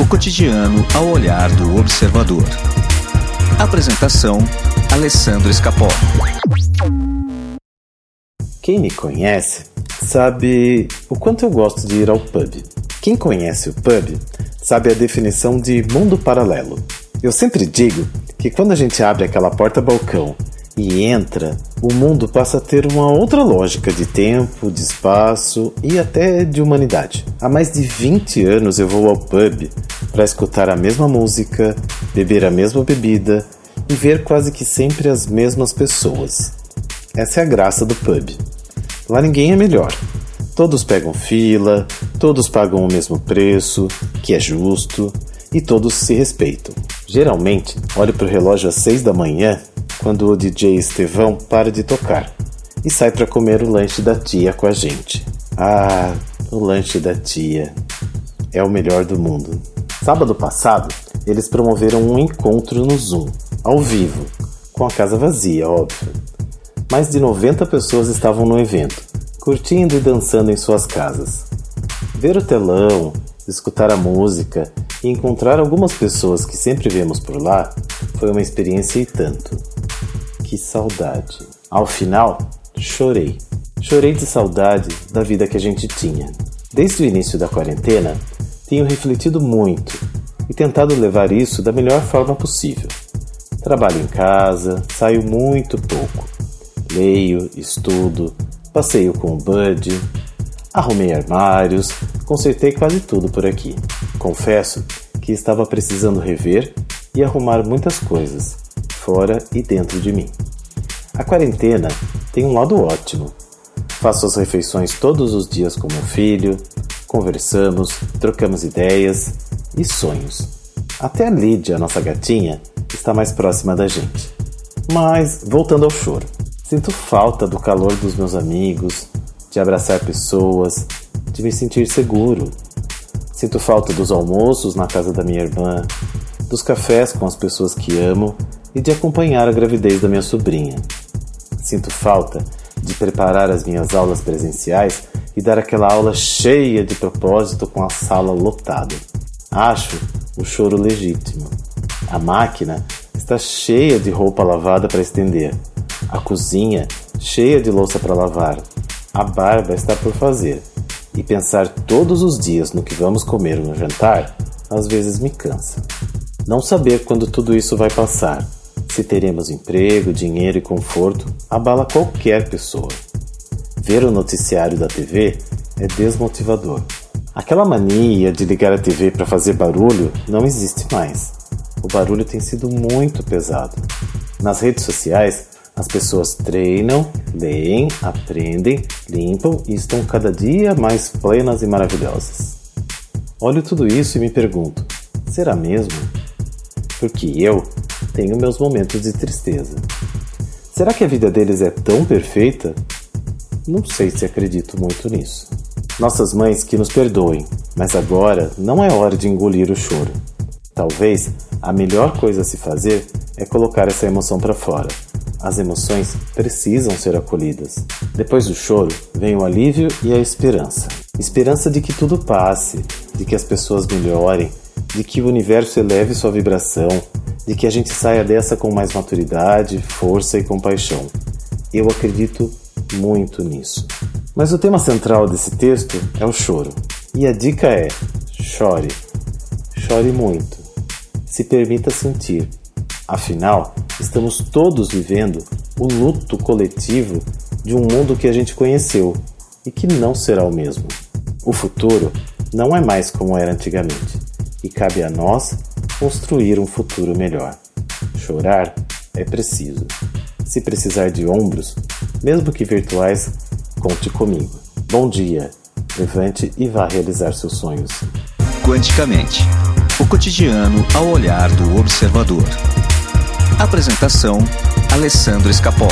O cotidiano ao olhar do observador. Apresentação: Alessandro Escapó. Quem me conhece sabe o quanto eu gosto de ir ao pub. Quem conhece o pub sabe a definição de mundo paralelo. Eu sempre digo que quando a gente abre aquela porta-balcão e entra, o mundo passa a ter uma outra lógica de tempo, de espaço e até de humanidade. Há mais de 20 anos eu vou ao pub para escutar a mesma música, beber a mesma bebida e ver quase que sempre as mesmas pessoas. Essa é a graça do pub. Lá ninguém é melhor. Todos pegam fila, todos pagam o mesmo preço, que é justo, e todos se respeitam. Geralmente, olho para o relógio às 6 da manhã quando o DJ Estevão para de tocar e sai para comer o lanche da tia com a gente. Ah, o lanche da tia é o melhor do mundo. Sábado passado, eles promoveram um encontro no Zoom, ao vivo, com a casa vazia, óbvio. Mais de 90 pessoas estavam no evento, curtindo e dançando em suas casas. Ver o telão, escutar a música e encontrar algumas pessoas que sempre vemos por lá foi uma experiência e tanto. Que saudade. Ao final, chorei. Chorei de saudade da vida que a gente tinha. Desde o início da quarentena, tenho refletido muito e tentado levar isso da melhor forma possível. Trabalho em casa, saio muito pouco. Leio, estudo, passeio com o Bud, arrumei armários, consertei quase tudo por aqui. Confesso que estava precisando rever e arrumar muitas coisas, fora e dentro de mim. A quarentena tem um lado ótimo. Faço as refeições todos os dias com meu filho, conversamos, trocamos ideias e sonhos. Até a Lídia, nossa gatinha, está mais próxima da gente. Mas, voltando ao choro, sinto falta do calor dos meus amigos, de abraçar pessoas, de me sentir seguro. Sinto falta dos almoços na casa da minha irmã, dos cafés com as pessoas que amo e de acompanhar a gravidez da minha sobrinha. Sinto falta de preparar as minhas aulas presenciais e dar aquela aula cheia de propósito com a sala lotada. Acho o choro legítimo. A máquina está cheia de roupa lavada para estender. A cozinha cheia de louça para lavar. A barba está por fazer. E pensar todos os dias no que vamos comer no jantar às vezes me cansa. Não saber quando tudo isso vai passar, se teremos emprego, dinheiro e conforto, abala qualquer pessoa. Ver o noticiário da TV é desmotivador. Aquela mania de ligar a TV para fazer barulho não existe mais. O barulho tem sido muito pesado. Nas redes sociais, as pessoas treinam, leem, aprendem, limpam e estão cada dia mais plenas e maravilhosas. Olho tudo isso e me pergunto: será mesmo? porque eu tenho meus momentos de tristeza. Será que a vida deles é tão perfeita? Não sei se acredito muito nisso. Nossas mães que nos perdoem, mas agora não é hora de engolir o choro. Talvez a melhor coisa a se fazer é colocar essa emoção para fora. As emoções precisam ser acolhidas. Depois do choro vem o alívio e a esperança. Esperança de que tudo passe, de que as pessoas melhorem, de que o universo eleve sua vibração, de que a gente saia dessa com mais maturidade, força e compaixão. Eu acredito muito nisso. Mas o tema central desse texto é o choro. E a dica é: chore. Chore muito. Se permita sentir. Afinal, estamos todos vivendo o luto coletivo de um mundo que a gente conheceu e que não será o mesmo. O futuro não é mais como era antigamente e cabe a nós construir um futuro melhor. Chorar é preciso. Se precisar de ombros, mesmo que virtuais, conte comigo. Bom dia, levante e vá realizar seus sonhos. Quanticamente o cotidiano ao olhar do observador. Apresentação: Alessandro Escapó.